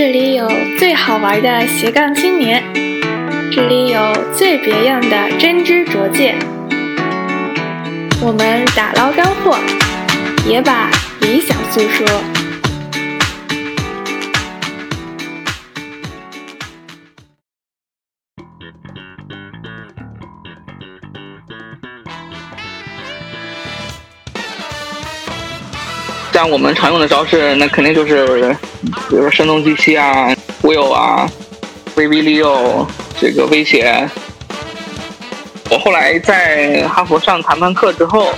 这里有最好玩的斜杠青年，这里有最别样的真知灼见。我们打捞干货，也把理想诉说。像我们常用的招式，那肯定就是，比如说声东击西啊、忽悠啊、威逼利诱，这个威胁。我后来在哈佛上谈判课之后，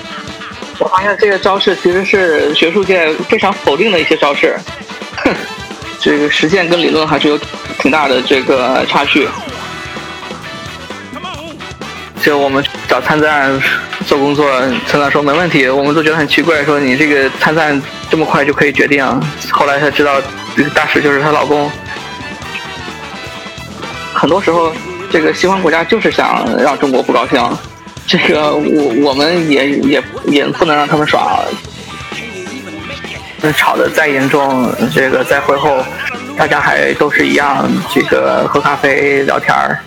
我发现这个招式其实是学术界非常否定的一些招式，哼，这个实践跟理论还是有挺大的这个差距。就我们找参赞做工作，村长说没问题，我们都觉得很奇怪，说你这个参赞这么快就可以决定。后来才知道，这个大使就是她老公。很多时候，这个西方国家就是想让中国不高兴，这个我我们也也也不能让他们耍。那吵得再严重，这个在会后，大家还都是一样，这个喝咖啡聊天儿。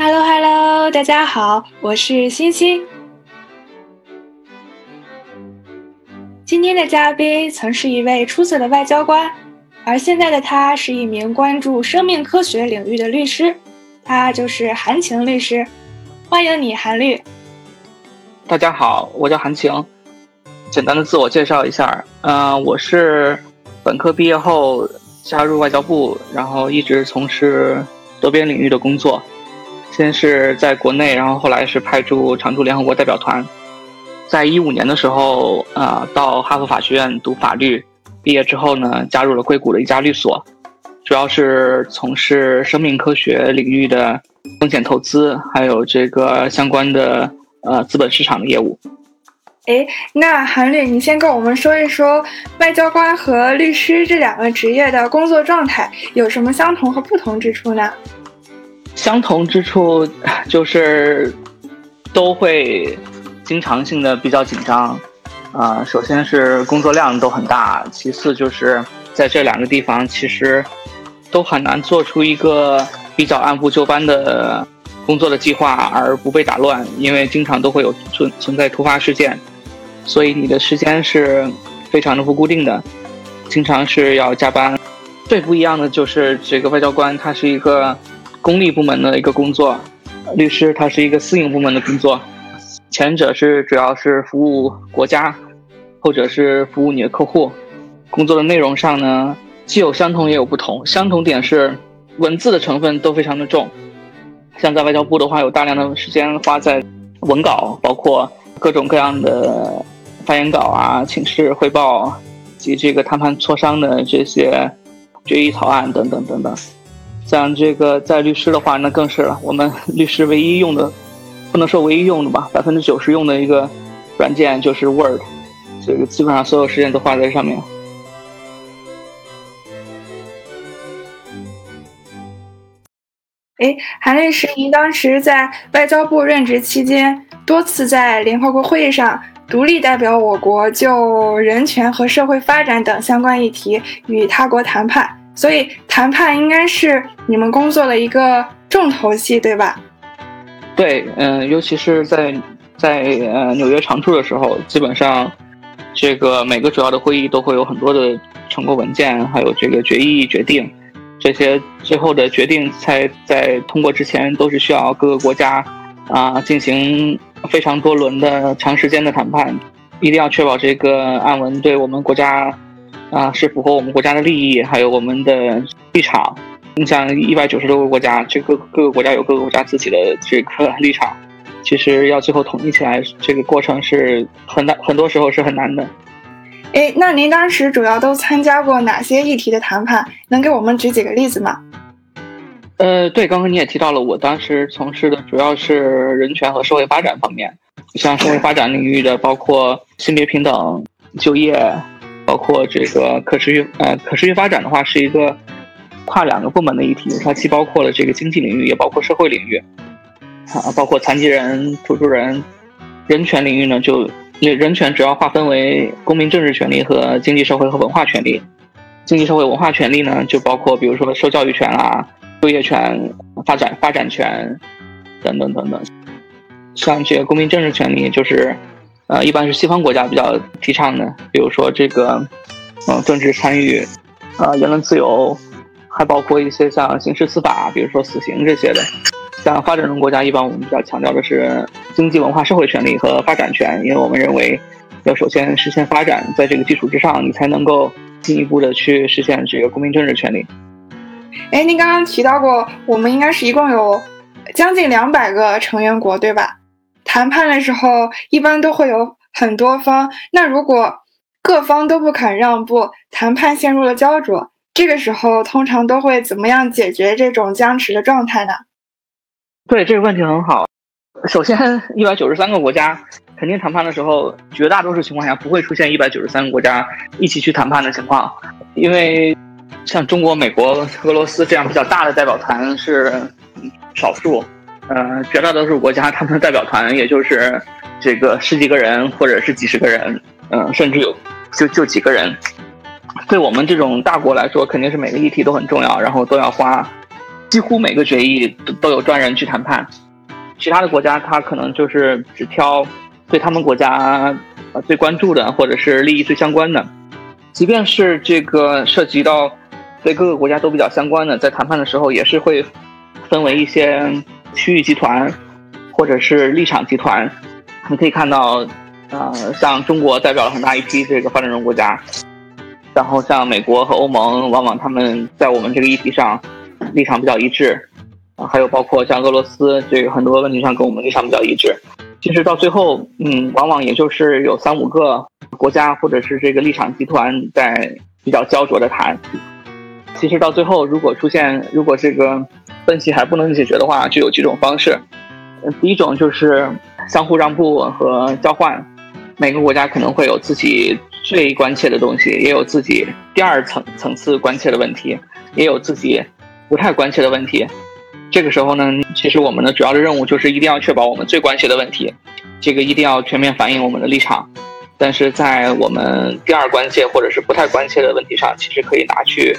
Hello Hello，大家好，我是欣欣。今天的嘉宾曾是一位出色的外交官，而现在的他是一名关注生命科学领域的律师，他就是韩晴律师。欢迎你，韩律。大家好，我叫韩晴。简单的自我介绍一下，嗯、呃，我是本科毕业后加入外交部，然后一直从事多边领域的工作。先是在国内，然后后来是派驻常驻联合国代表团。在一五年的时候，呃，到哈佛法学院读法律，毕业之后呢，加入了硅谷的一家律所，主要是从事生命科学领域的风险投资，还有这个相关的呃资本市场的业务。哎，那韩律，你先跟我们说一说外交官和律师这两个职业的工作状态有什么相同和不同之处呢？相同之处 就是都会经常性的比较紧张，啊、首先是工作量都很大，其次就是在这两个地方其实都很难做出一个比较按部就班的工作的计划而不被打乱，因为经常都会有存存在突发事件，所以你的时间是非常的不固定的，经常是要加班。最不一样的就是这个外交官，他是一个。公立部门的一个工作，律师他是一个私营部门的工作，前者是主要是服务国家，后者是服务你的客户。工作的内容上呢，既有相同也有不同。相同点是文字的成分都非常的重，像在外交部的话，有大量的时间花在文稿，包括各种各样的发言稿啊、请示汇报及这个谈判磋商的这些决议草案等等等等。像这个在律师的话，那更是了。我们律师唯一用的，不能说唯一用的吧，百分之九十用的一个软件就是 Word，这个基本上所有时间都花在上面。哎，韩律师，您当时在外交部任职期间，多次在联合国会议上独立代表我国就人权和社会发展等相关议题与他国谈判。所以谈判应该是你们工作的一个重头戏，对吧？对，嗯、尤其是在在呃纽约常驻的时候，基本上这个每个主要的会议都会有很多的成果文件，还有这个决议决定，这些最后的决定才在通过之前，都是需要各个国家啊、进行非常多轮的长时间的谈判，一定要确保这个案文对我们国家。啊，是符合我们国家的利益，还有我们的立场。你像一百九十多个国家，这个各个国家有各个国家自己的这个 立场，其实要最后统一起来，这个过程是很难，很多时候是很难的。哎，那您当时主要都参加过哪些议题的谈判？能给我们举几个例子吗？呃，对，刚刚你也提到了，我当时从事的主要是人权和社会发展方面，像社会发展领域的，包括性别平等、就业。包括这个可持续呃可持续发展的话，是一个跨两个部门的议题，它既包括了这个经济领域，也包括社会领域，啊，包括残疾人、土著人，人权领域呢就人权主要划分为公民政治权利和经济社会和文化权利。经济社会文化权利呢，就包括比如说受教育权啊、就业权、发展发展权等等等等。像这个公民政治权利，就是呃，一般是西方国家比较提倡的，比如说这个嗯，政治参与，呃，言论自由，还包括一些像刑事司法，比如说死刑这些的。像发展中国家，一般我们比较强调的是经济、文化、社会权利和发展权，因为我们认为要首先实现发展，在这个基础之上，你才能够。进一步的去实现这个公民政治权利。哎，您刚刚提到过，我们应该是一共有将近两百个成员国，对吧？谈判的时候一般都会有很多方，那如果各方都不肯让步，谈判陷入了焦灼，这个时候通常都会怎么样解决这种僵持的状态呢？对，这个问题很好。首先，一百九十三个国家。肯定谈判的时候，绝大多数情况下不会出现一百九十三个国家一起去谈判的情况，因为像中国、美国、俄罗斯这样比较大的代表团是少数，呃，绝大多数国家他们的代表团也就是这个十几个人或者是几十个人，嗯，甚至有就就几个人。对我们这种大国来说，肯定是每个议题都很重要，然后都要花几乎每个决议都都有专人去谈判。其他的国家他可能就是只挑。对他们国家呃最关注的，或者是利益最相关的，即便是这个涉及到对各个国家都比较相关的，在谈判的时候也是会分为一些区域集团或者是立场集团。你可以看到，呃，像中国代表了很大一批这个发展中国家，然后像美国和欧盟，往往他们在我们这个议题上立场比较一致，啊，还有包括像俄罗斯，这个很多问题上跟我们立场比较一致。其实到最后，嗯，往往也就是有三五个国家或者是这个立场集团在比较焦灼的谈。其实到最后，如果出现如果这个分歧还不能解决的话，就有几种方式。第一种就是相互让步和交换，每个国家可能会有自己最关切的东西，也有自己第二层层次关切的问题，也有自己不太关切的问题。这个时候呢，其实我们的主要的任务就是一定要确保我们最关切的问题，这个一定要全面反映我们的立场。但是在我们第二关切或者是不太关切的问题上，其实可以拿去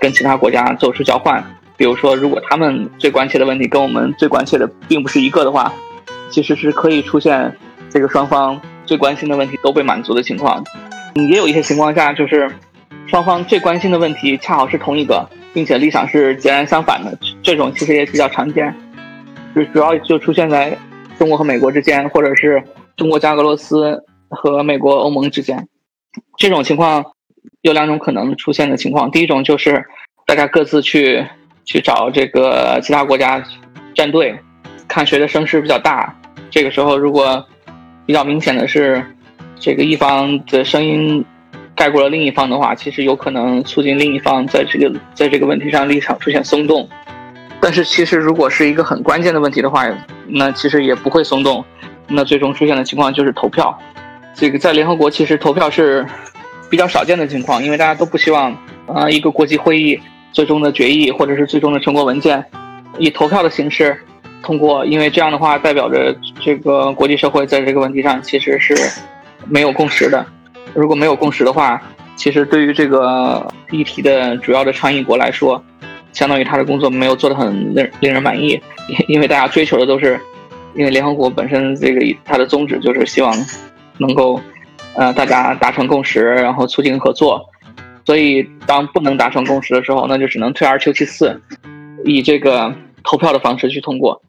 跟其他国家做出交换。比如说，如果他们最关切的问题跟我们最关切的并不是一个的话，其实是可以出现这个双方最关心的问题都被满足的情况。也有一些情况下，就是双方最关心的问题恰好是同一个。并且立场是截然相反的，这种其实也比较常见，就主要就出现在中国和美国之间，或者是中国加俄罗斯和美国、欧盟之间。这种情况有两种可能出现的情况，第一种就是大家各自去去找这个其他国家站队，看谁的声势比较大。这个时候，如果比较明显的是这个一方的声音。盖过了另一方的话，其实有可能促进另一方在这个在这个问题上立场出现松动。但是，其实如果是一个很关键的问题的话，那其实也不会松动。那最终出现的情况就是投票。这个在联合国其实投票是比较少见的情况，因为大家都不希望啊一个国际会议最终的决议或者是最终的成果文件以投票的形式通过，因为这样的话代表着这个国际社会在这个问题上其实是没有共识的。如果没有共识的话，其实对于这个议题的主要的倡议国来说，相当于他的工作没有做得很令令人满意，因为大家追求的都是，因为联合国本身这个它的宗旨就是希望能够，呃，大家达成共识，然后促进合作，所以当不能达成共识的时候，那就只能退而求其次，以这个投票的方式去通过。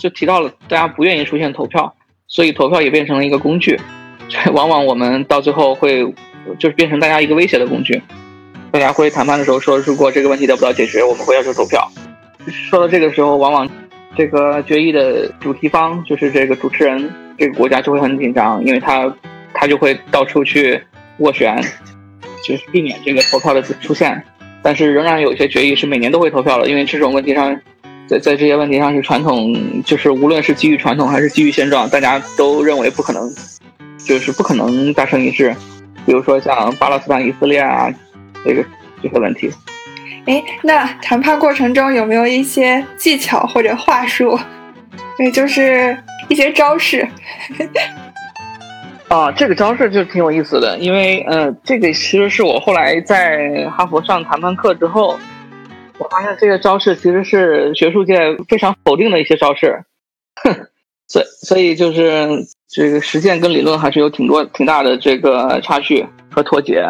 就提到了大家不愿意出现投票，所以投票也变成了一个工具。往往我们到最后会，就是变成大家一个威胁的工具。大家会谈判的时候说，如果这个问题得不到解决，我们会要求投票。说到这个时候，往往这个决议的主题方，就是这个主持人，这个国家就会很紧张，因为他他就会到处去斡旋，就是避免这个投票的出现。但是仍然有一些决议是每年都会投票的，因为这种问题上，在在这些问题上是传统，就是无论是基于传统还是基于现状，大家都认为不可能。就是不可能达成一致，比如说像巴勒斯坦、以色列啊，这个这个问题。哎，那谈判过程中有没有一些技巧或者话术？对，就是一些招式。啊，这个招式就挺有意思的，因为呃，这个其实是我后来在哈佛上谈判课之后，我发现这个招式其实是学术界非常否定的一些招式，哼，所所以就是这个实践跟理论还是有挺多挺大的这个差距和脱节。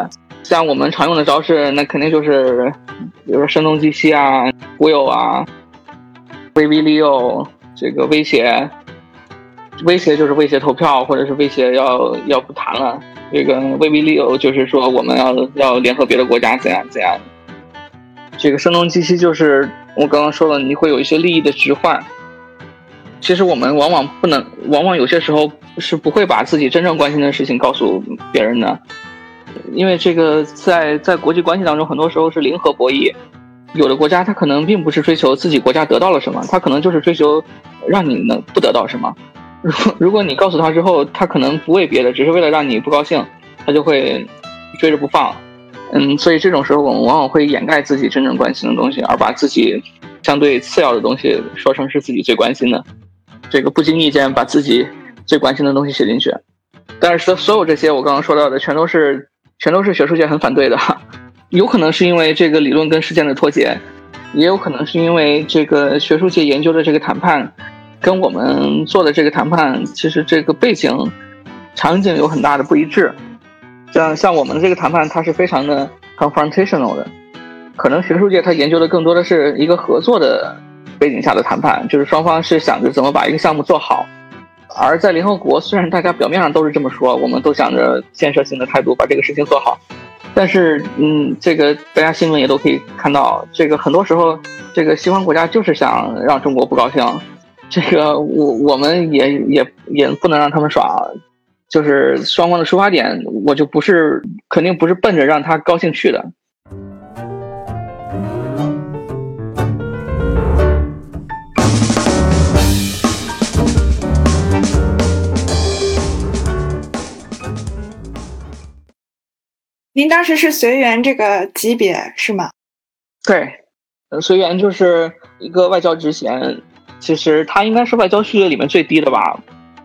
像我们常用的招式，那肯定就是，比如说声东击西啊、忽悠啊、威逼利诱，这个威胁。威胁就是威胁投票，或者是威胁要要不谈了。这个威逼利诱就是说我们要要联合别的国家怎样怎样。这个声东击西就是我刚刚说了，你会有一些利益的置换。其实我们往往不能，往往有些时候是不会把自己真正关心的事情告诉别人的，因为这个在在国际关系当中，很多时候是零和博弈。有的国家他可能并不是追求自己国家得到了什么，他可能就是追求让你能不得到什么。如 如果你告诉他之后，他可能不为别的，只是为了让你不高兴，他就会追着不放。嗯，所以这种时候我们往往会掩盖自己真正关心的东西，而把自己相对次要的东西说成是自己最关心的。这个不经意间把自己最关心的东西写进去，但是所所有这些我刚刚说到的，全都是全都是学术界很反对的。有可能是因为这个理论跟实践的脱节，也有可能是因为这个学术界研究的这个谈判。跟我们做的这个谈判，其实这个背景场景有很大的不一致。像像我们的这个谈判，它是非常的 confrontational 的。可能学术界它研究的更多的是一个合作的背景下的谈判，就是双方是想着怎么把一个项目做好。而在联合国，虽然大家表面上都是这么说，我们都想着建设性的态度把这个事情做好，但是嗯，这个大家新闻也都可以看到，这个很多时候这个西方国家就是想让中国不高兴。这个我我们也也也不能让他们耍，就是双方的出发点，我就不是肯定不是奔着让他高兴去的。您当时是随缘这个级别是吗？对，随缘就是一个外交职衔。其实它应该是外交序列里面最低的吧。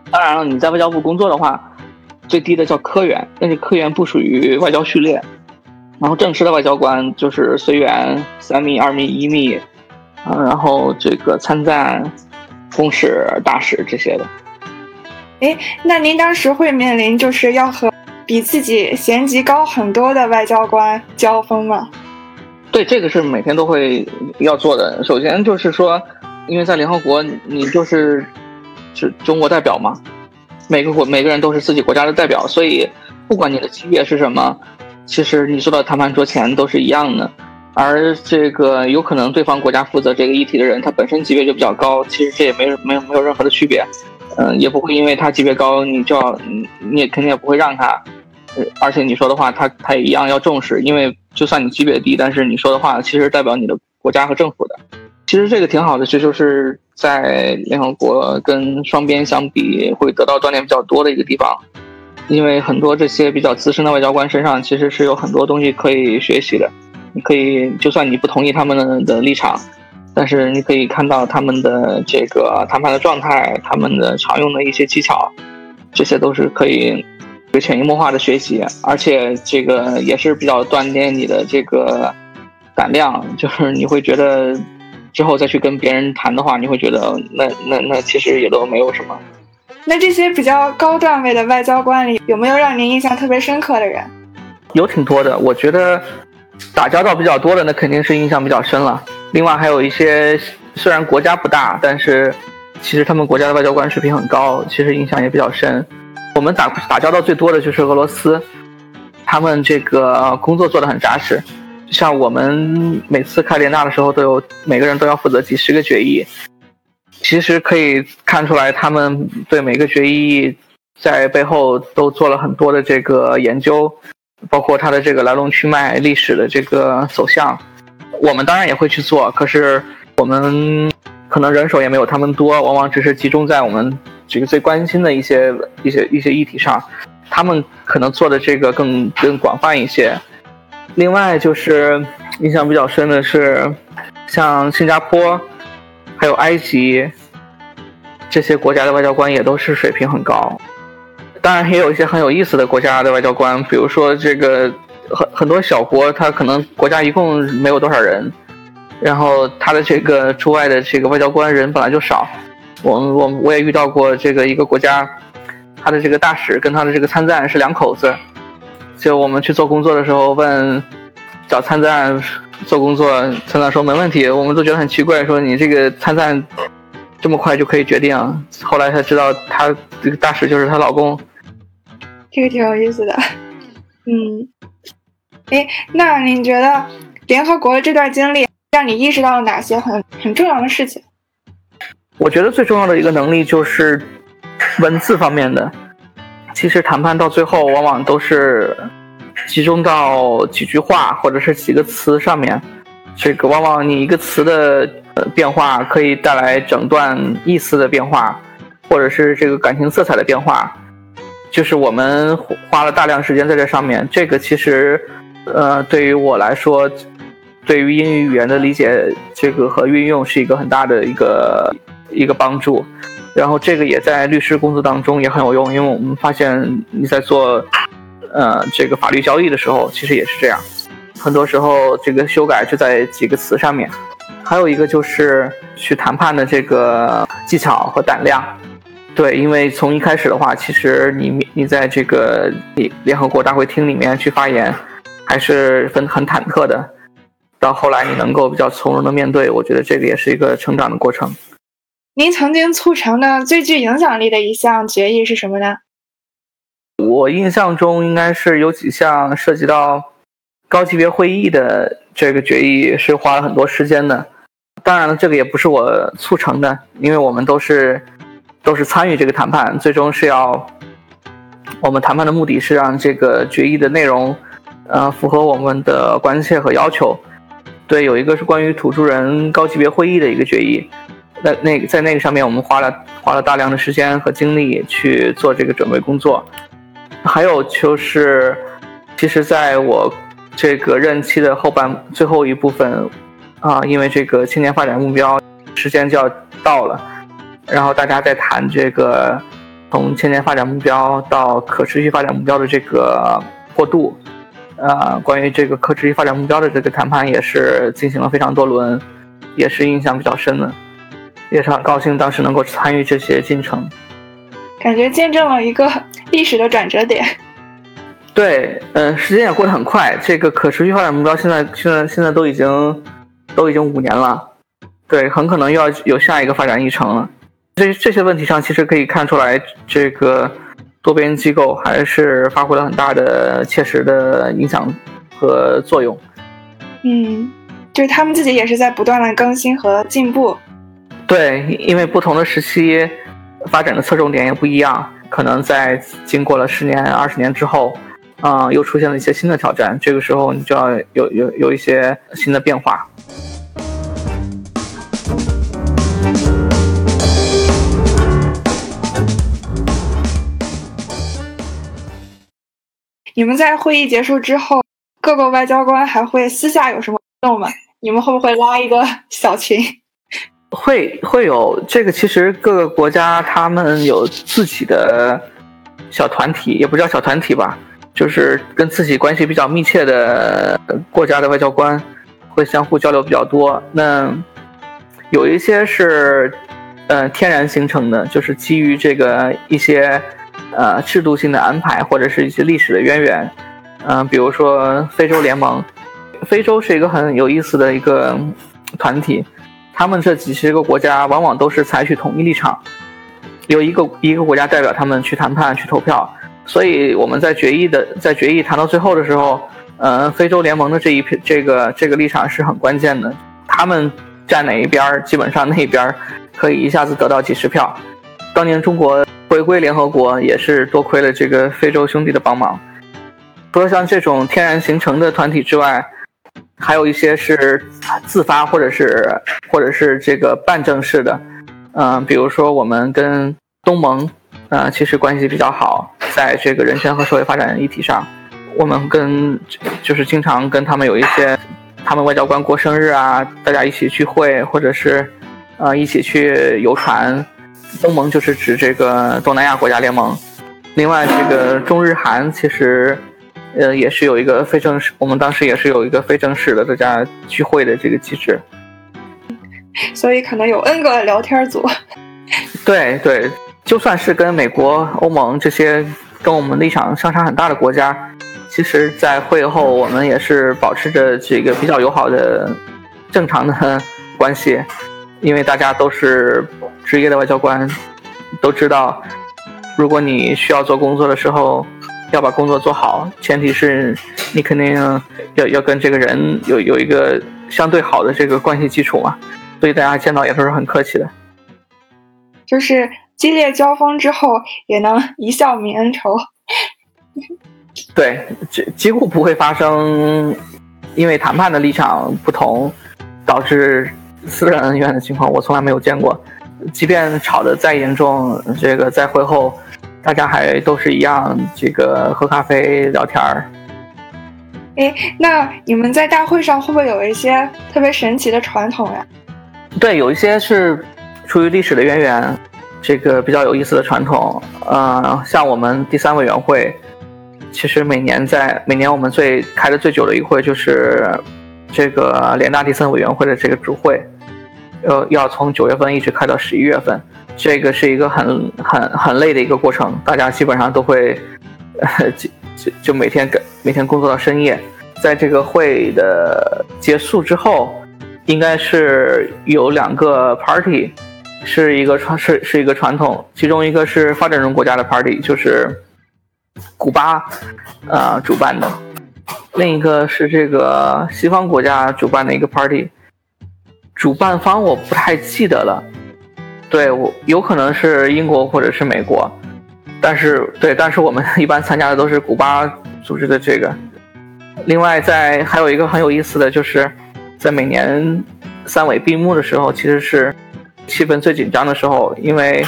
当然了，你在外交部工作的话，最低的叫科员，但是科员不属于外交序列。然后正式的外交官就是随员、三秘、二秘、一秘，嗯，然后这个参赞、公使、大使这些的。哎，那您当时会面临就是要和比自己衔级高很多的外交官交锋吗？对，这个是每天都会要做的。首先就是说。因为在联合国，你就是是中国代表嘛，每个国每个人都是自己国家的代表，所以不管你的级别是什么，其实你坐到谈判桌前都是一样的。而这个有可能对方国家负责这个议题的人，他本身级别就比较高，其实这也没没有没有任何的区别，嗯，也不会因为他级别高，你就要你也肯定也不会让他，而且你说的话他他也一样要重视，因为就算你级别低，但是你说的话其实代表你的国家和政府。其实这个挺好的，这就是在联合国跟双边相比会得到锻炼比较多的一个地方，因为很多这些比较资深的外交官身上其实是有很多东西可以学习的。你可以，就算你不同意他们的立场，但是你可以看到他们的这个谈判的状态，他们的常用的一些技巧，这些都是可以有潜移默化的学习，而且这个也是比较锻炼你的这个胆量，就是你会觉得。之后再去跟别人谈的话，你会觉得那那那其实也都没有什么。那这些比较高段位的外交官里，有没有让您印象特别深刻的人？有挺多的，我觉得打交道比较多的，那肯定是印象比较深了。另外还有一些虽然国家不大，但是其实他们国家的外交官水平很高，其实印象也比较深。我们打打交道最多的就是俄罗斯，他们这个工作做得很扎实。像我们每次开联大的时候，都有每个人都要负责几十个决议。其实可以看出来，他们对每个决议在背后都做了很多的这个研究，包括它的这个来龙去脉、历史的这个走向。我们当然也会去做，可是我们可能人手也没有他们多，往往只是集中在我们这个最关心的一些一些一些议题上。他们可能做的这个更更广泛一些。另外就是印象比较深的是，像新加坡，还有埃及这些国家的外交官也都是水平很高。当然也有一些很有意思的国家的外交官，比如说这个很很多小国，它可能国家一共没有多少人，然后他的这个驻外的这个外交官人本来就少。我我我也遇到过这个一个国家，他的这个大使跟他的这个参赞是两口子，就我们去做工作的时候问找参赞做工作，参赞说没问题，我们都觉得很奇怪，说你这个参赞这么快就可以决定，后来才知道他这个大使就是她老公。这个挺有意思的，嗯，哎，那你觉得联合国的这段经历让你意识到了哪些很很重要的事情？我觉得最重要的一个能力就是文字方面的。其实谈判到最后，往往都是集中到几句话或者是几个词上面。这个往往你一个词的呃变化，可以带来整段意思的变化，或者是这个感情色彩的变化。就是我们花了大量时间在这上面。这个其实，呃，对于我来说，对于英语语言的理解，这个和运用是一个很大的一个。一个帮助，然后这个也在律师工作当中也很有用，因为我们发现你在做，呃，这个法律交易的时候，其实也是这样，很多时候这个修改就在几个词上面。还有一个就是去谈判的这个技巧和胆量，对，因为从一开始的话，其实你你在这个联合国大会厅里面去发言，还是很很忐忑的，到后来你能够比较从容的面对，我觉得这个也是一个成长的过程。您曾经促成的最具影响力的一项决议是什么呢？我印象中应该是有几项涉及到高级别会议的这个决议是花了很多时间的。当然了，这个也不是我促成的，因为我们都是都是参与这个谈判，最终是要我们谈判的目的是让这个决议的内容，呃，符合我们的关切和要求。对，有一个是关于土著人高级别会议的一个决议。那那在那个上面，我们花了花了大量的时间和精力去做这个准备工作。还有就是，其实在我这个任期的后半最后一部分，啊，因为这个青年发展目标时间就要到了，然后大家在谈这个从青年发展目标到可持续发展目标的这个过渡，呃，关于这个可持续发展目标的这个谈判也是进行了非常多轮，也是印象比较深的。也是很高兴当时能够参与这些进程，感觉见证了一个历史的转折点。对，嗯，时间也过得很快。这个可持续发展目标现在现在现在都已经都已经五年了，对，很可能又要有下一个发展议程了。这这些问题上，其实可以看出来，这个多边机构还是发挥了很大的切实的影响和作用。嗯，就是他们自己也是在不断的更新和进步。对，因为不同的时期发展的侧重点也不一样，可能在经过了十年、二十年之后，嗯，又出现了一些新的挑战，这个时候你就要有有有一些新的变化。你们在会议结束之后，各个外交官还会私下有什么动吗？你们会不会拉一个小群？会会有这个，其实各个国家他们有自己的小团体，也不叫小团体吧，就是跟自己关系比较密切的国家的外交官会相互交流比较多。那有一些是呃天然形成的，就是基于这个一些呃制度性的安排或者是一些历史的渊源。嗯，比如说非洲联盟，非洲是一个很有意思的一个团体。他们这几十个国家往往都是采取统一立场，由一个一个国家代表他们去谈判、去投票。所以我们在决议的在决议谈到最后的时候，呃，非洲联盟的这一这个这个立场是很关键的。他们站哪一边儿，基本上那边儿可以一下子得到几十票。当年中国回归联合国也是多亏了这个非洲兄弟的帮忙。除了像这种天然形成的团体之外，还有一些是自发，或者是或者是这个半正式的，嗯，比如说我们跟东盟，呃，其实关系比较好，在这个人权和社会发展议题上，我们跟就是经常跟他们有一些，他们外交官过生日啊，大家一起聚会，或者是呃一起去游船。东盟就是指这个东南亚国家联盟，另外，这个中日韩其实，呃，也是有一个非正式，我们当时也是有一个非正式的大家聚会的这个机制。所以可能有 N 个聊天组。对对，就算是跟美国、欧盟这些跟我们立场相差很大的国家，其实，在会后我们也是保持着这个比较友好的、正常的 关系，因为大家都是职业的外交官，都知道，如果你需要做工作的时候，要把工作做好，前提是你肯定要要跟这个人有有一个相对好的这个关系基础嘛。所以大家见到也都是很客气的，就是激烈交锋之后也能一笑泯恩仇。对，几几乎不会发生因为谈判的立场不同导致私人恩怨的情况，我从来没有见过。即便吵得再严重，这个在会后大家还都是一样，这个喝咖啡聊天儿。哎，那你们在大会上会不会有一些特别神奇的传统呀？对，有一些是出于历史的渊源，这个比较有意思的传统。呃，像我们第三委员会，其实每年在每年我们最开的最久的一个会就是这个联大第三委员会的这个主会，呃，要从九月份一直开到十一月份，这个是一个很很很累的一个过程，大家基本上都会就就就每天跟每天工作到深夜，在这个会的结束之后。应该是有两个 party，是一个传是是一个传统，其中一个是发展中国家的 party，就是古巴，呃主办的，另一个是这个西方国家主办的一个 party，主办方我不太记得了，对我有可能是英国或者是美国，但是对，但是我们一般参加的都是古巴组织的这个，另外在还有一个很有意思的就是。在每年三委闭幕的时候，其实是气氛最紧张的时候，因为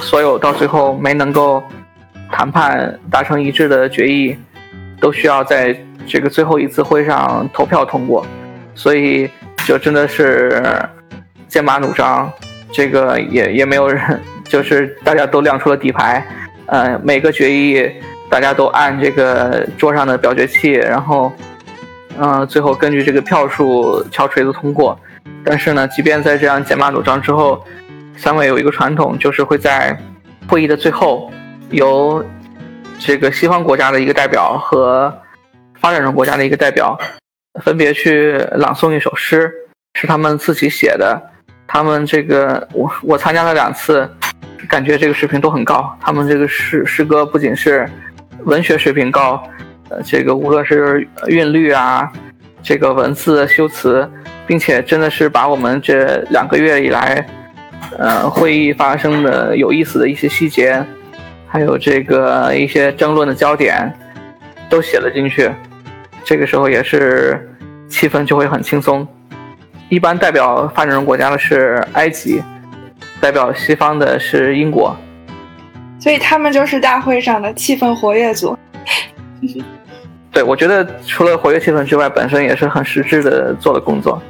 所有到最后没能够谈判达成一致的决议，都需要在这个最后一次会上投票通过，所以就真的是剑拔弩张，这个也也没有人，就是大家都亮出了底牌，呃，每个决议大家都按这个桌上的表决器，然后。嗯，最后根据这个票数敲锤子通过。但是呢，即便在这样剑拔弩张之后，三位有一个传统，就是会在会议的最后，由这个西方国家的一个代表和发展中国家的一个代表，分别去朗诵一首诗，是他们自己写的。他们这个，我我参加了两次，感觉这个水平都很高。他们这个诗诗歌不仅是文学水平高。呃，这个无论是韵律啊，这个文字修辞，并且真的是把我们这两个月以来，呃，会议发生的有意思的一些细节，还有这个一些争论的焦点，都写了进去。这个时候也是气氛就会很轻松。一般代表发展中国家的是埃及，代表西方的是英国，所以他们就是大会上的气氛活跃组。对，我觉得除了活跃气氛之外，本身也是很实质的做的工作。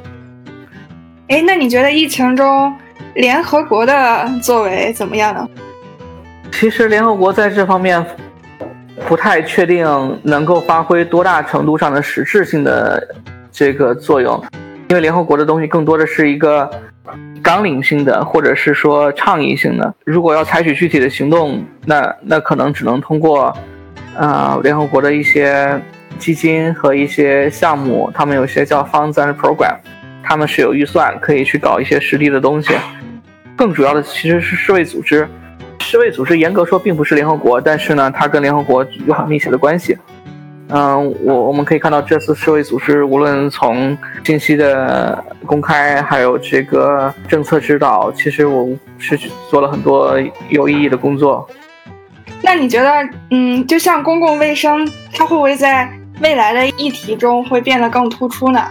哎，那你觉得疫情中联合国的作为怎么样呢？其实联合国在这方面不太确定能够发挥多大程度上的实质性的这个作用，因为联合国的东西更多的是一个纲领性的，或者是说倡议性的。如果要采取具体的行动，那那可能只能通过。呃，联合国的一些基金和一些项目，他们有些叫 funds and program，他们是有预算可以去搞一些实地的东西。更主要的其实是世卫组织，世卫组织严格说并不是联合国，但是呢，它跟联合国有很密切的关系。嗯，我我们可以看到这次世卫组织无论从信息的公开，还有这个政策指导，其实我是做了很多有意义的工作。那你觉得，嗯，就像公共卫生，它会不会在未来的议题中会变得更突出呢？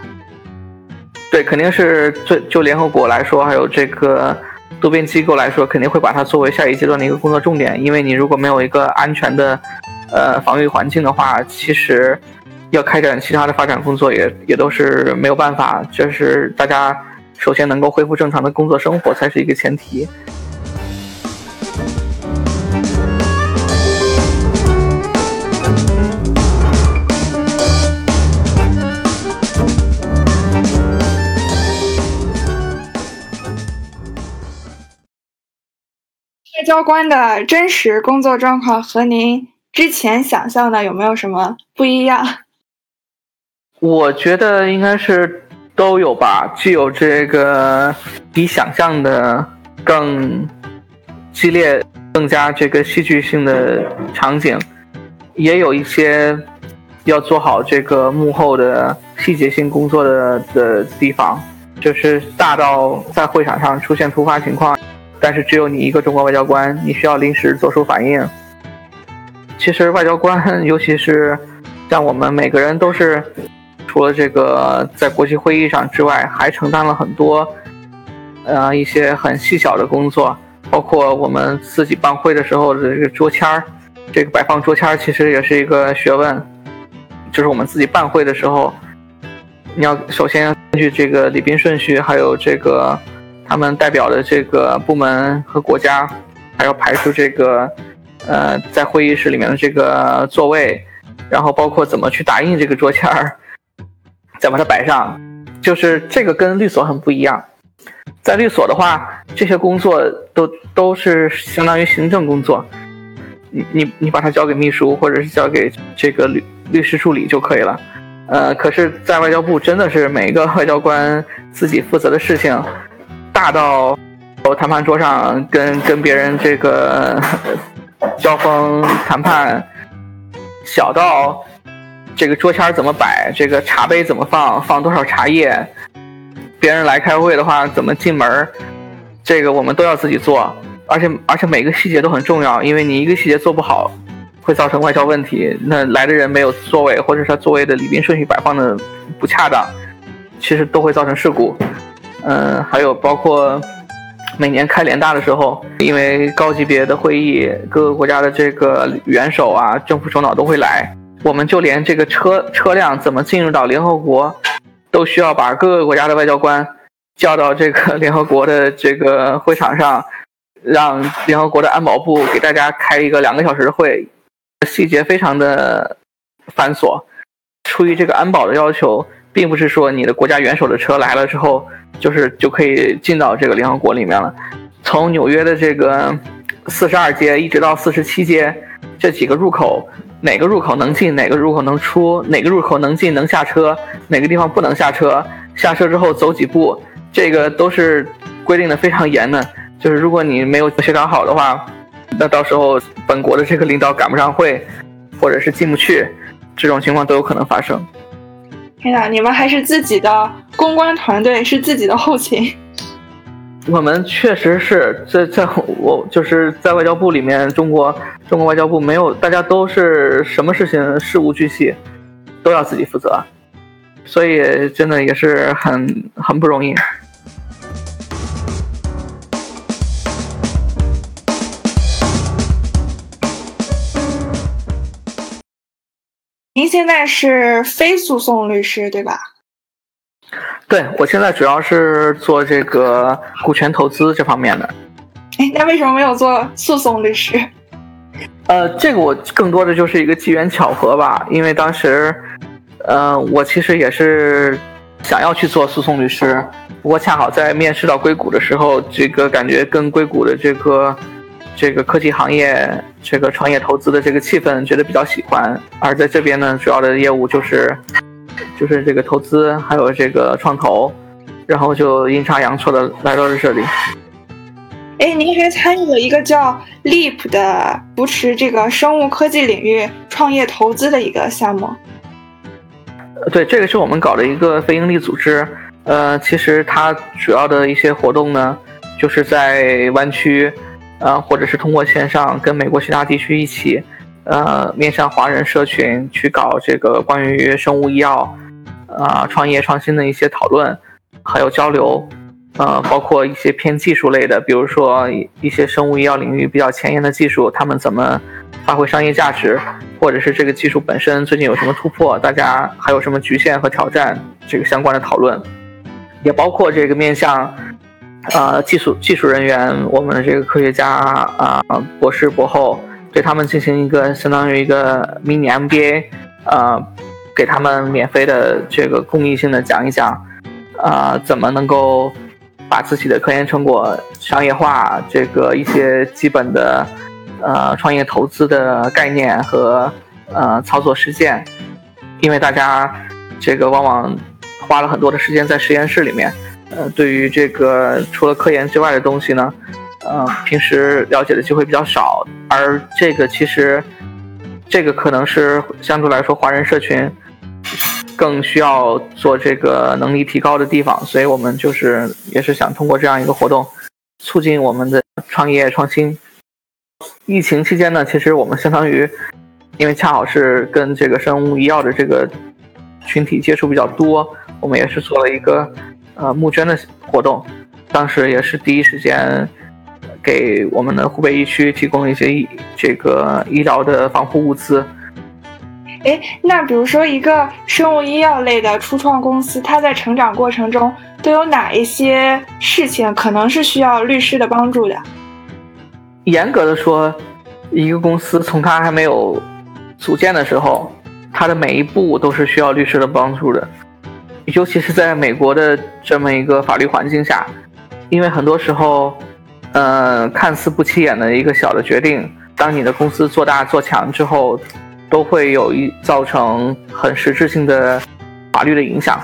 对，肯定是最就联合国来说，还有这个多边机构来说，肯定会把它作为下一阶段的一个工作重点。因为你如果没有一个安全的，呃，防御环境的话，其实要开展其他的发展工作也也都是没有办法。就是大家首先能够恢复正常的工作生活才是一个前提。高官的真实工作状况和您之前想象的有没有什么不一样？我觉得应该是都有吧，既有这个比想象的更激烈、更加这个戏剧性的场景，也有一些要做好这个幕后的细节性工作的的地方，就是大到在会场上出现突发情况。但是只有你一个中国外交官，你需要临时做出反应。其实外交官，尤其是像我们每个人，都是除了这个在国际会议上之外，还承担了很多，呃，一些很细小的工作，包括我们自己办会的时候的这个桌签儿，这个摆放桌签儿其实也是一个学问。就是我们自己办会的时候，你要首先根据这个礼宾顺序，还有这个。他们代表的这个部门和国家，还要排出这个，呃，在会议室里面的这个座位，然后包括怎么去打印这个桌签儿，再把它摆上，就是这个跟律所很不一样。在律所的话，这些工作都都是相当于行政工作，你你你把它交给秘书或者是交给这个律律师助理就可以了。呃，可是，在外交部真的是每一个外交官自己负责的事情。大到谈判桌上跟跟别人这个交锋谈判，小到这个桌签怎么摆，这个茶杯怎么放，放多少茶叶，别人来开会的话怎么进门，这个我们都要自己做，而且而且每个细节都很重要，因为你一个细节做不好，会造成外交问题。那来的人没有座位，或者是他座位的礼宾顺序摆放的不恰当，其实都会造成事故。嗯，还有包括每年开联大的时候，因为高级别的会议，各个国家的这个元首啊、政府首脑都会来，我们就连这个车车辆怎么进入到联合国，都需要把各个国家的外交官叫到这个 联合国的这个会场上，让联合国的安保部给大家开一个两个小时的会，细节非常的繁琐。出于这个安保的要求，并不是说你的国家元首的车来了之后。就是就可以进到这个联合国里面了。从纽约的这个四十二街一直到四十七街，这几个入口，哪个入口能进，哪个入口能出，哪个入口能进能下车，哪个地方不能下车，下车之后走几步，这个都是规定的非常严的。就是如果你没有协调好的话，那到时候本国的这个领导赶不上会，或者是进不去，这种情况都有可能发生。天呐，你们还是自己的公关团队，是自己的后勤。我们确实是在在我就是在外交部里面，中国中国外交部没有，大家都是什么事情事无巨细，都要自己负责，所以真的也是很很不容易。您现在是非诉讼律师对吧？对，我现在主要是做这个股权投资这方面的。哎，那为什么没有做诉讼律师？呃，这个我更多的就是一个机缘巧合吧，因为当时，呃，我其实也是想要去做诉讼律师，不过恰好在面试到硅谷的时候，这个感觉跟硅谷的这个。这个科技行业，这个创业投资的这个气氛，觉得比较喜欢。而在这边呢，主要的业务就是，就是这个投资，还有这个创投，然后就阴差阳错的来到了这里。哎，您还参与了一个叫 Leap 的扶持这个生物科技领域创业投资的一个项目。对，这个是我们搞的一个非营利组织。呃，其实它主要的一些活动呢，就是在湾区。呃，或者是通过线上跟美国其他地区一起，呃，面向华人社群去搞这个关于生物医药，啊，创业创新的一些讨论，还有交流，呃，包括一些偏技术类的，比如说一些生物医药领域比较前沿的技术，他们怎么发挥商业价值，或者是这个技术本身最近有什么突破，大家还有什么局限和挑战，这个相关的讨论，也包括这个面向。呃，技术技术人员，我们的这个科学家啊，博士博后，对他们进行一个相当于一个 mini MBA，呃，给他们免费的这个公益性的讲一讲，啊，怎么能够把自己的科研成果商业化，这个一些基本的呃创业投资的概念和呃操作实践，因为大家这个往往花了很多的时间在实验室里面，呃，对于这个除了科研之外的东西呢，呃，平时了解的机会比较少，而这个其实这个可能是相对来说华人社群。更需要做这个能力提高的地方，所以我们就是也是想通过这样一个活动，促进我们的创业创新。疫情期间呢，其实我们相当于，因为恰好是跟这个生物医药的这个群体接触比较多，我们也是做了一个呃募捐的活动，当时也是第一时间给我们的湖北疫区提供了一些医这个医疗的防护物资。哎，那比如说一个生物医药类的初创公司，它在成长过程中都有哪一些事情可能是需要律师的帮助的？严格的说，一个公司从它还没有组建的时候，它的每一步都是需要律师的帮助的，尤其是在美国的这么一个法律环境下，因为很多时候，呃，看似不起眼的一个小的决定，当你的公司做大做强之后。都会有一造成很实质性的法律的影响。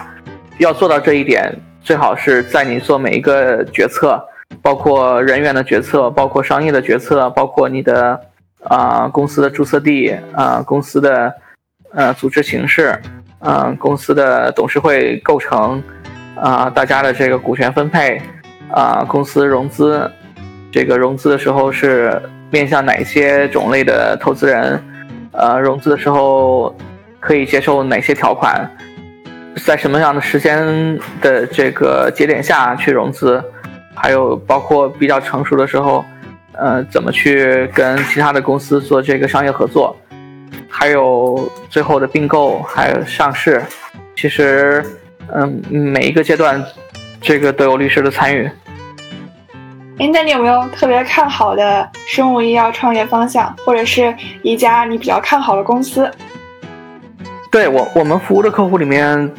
要做到这一点，最好是在你做每一个决策，包括人员的决策，包括商业的决策，包括你的啊公司的注册地啊公司的呃组织形式，嗯公司的董事会构成啊大家的这个股权分配啊公司融资，这个融资的时候是面向哪些种类的投资人？呃，融资的时候可以接受哪些条款？在什么样的时间的这个节点下去融资？还有包括比较成熟的时候，呃，怎么去跟其他的公司做这个商业合作？还有最后的并购，还有上市。其实，嗯，每一个阶段，这个都有律师的参与。哎，那你有没有特别看好的生物医药创业方向，或者是一家你比较看好的公司？对我，我们服务的客户里面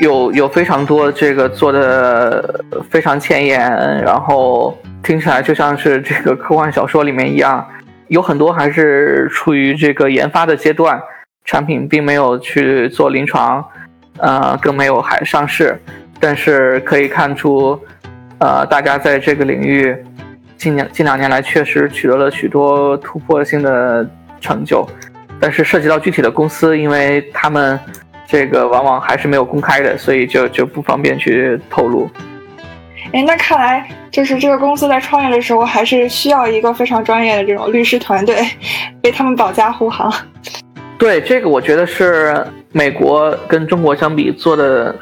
有有非常多这个做的非常前沿，然后听起来就像是这个科幻小说里面一样，有很多还是处于这个研发的阶段，产品并没有去做临床，呃，更没有还上市，但是可以看出。呃，大家在这个领域近年近两年来确实取得了许多突破性的成就，但是涉及到具体的公司，因为他们这个往往还是没有公开的，所以就就不方便去透露。哎，那看来就是这个公司在创业的时候，还是需要一个非常专业的这种律师团队，为他们保驾护航。对，这个我觉得是美国跟中国相比做的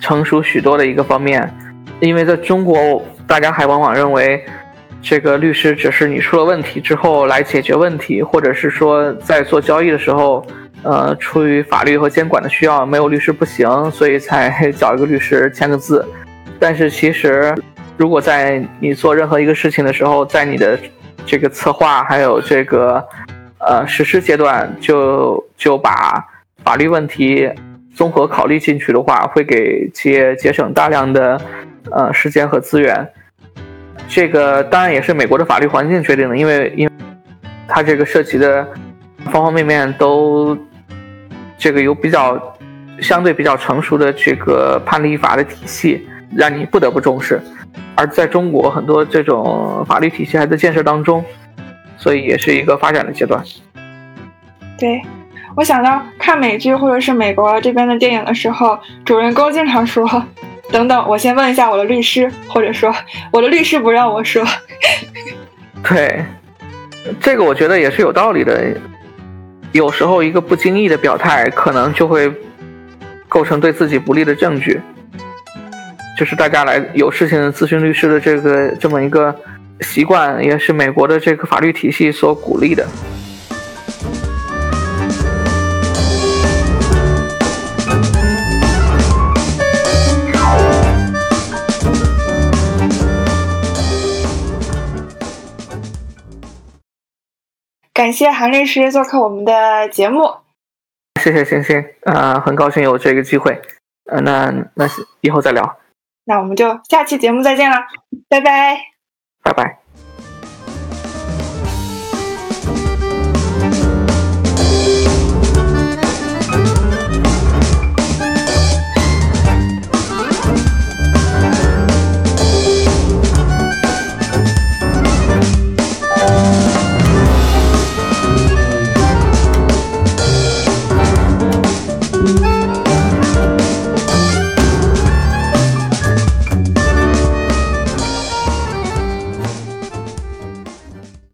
成熟许多的一个方面。因为在中国，大家还往往认为，这个律师只是你出了问题之后来解决问题，或者是说在做交易的时候，呃，出于法律和监管的需要，没有律师不行，所以才 找一个律师签个字。但是其实，如果在你做任何一个事情的时候，在你的这个策划还有这个呃实施阶段，就就把法律问题综合考虑进去的话，会给企业节省大量的。呃，时间和资源，这个当然也是美国的法律环境决定的，因为因为它这个涉及的方方面面都这个有比较相对比较成熟的这个判例法的体系，让你不得不重视。而在中国，很多这种法律体系还在建设当中，所以也是一个发展的阶段。对我想到看美剧或者是美国这边的电影的时候，主人公经常说。等等，我先问一下我的律师，或者说我的律师不让我说。对，这个我觉得也是有道理的。有时候一个不经意的表态，可能就会构成对自己不利的证据。就是大家来有事情咨询律师的这个这么一个习惯，也是美国的这个法律体系所鼓励的。感谢韩律师做客我们的节目，谢谢星星，呃，很高兴有这个机会，呃，那那以后再聊。那我们就下期节目再见了，拜拜，拜拜。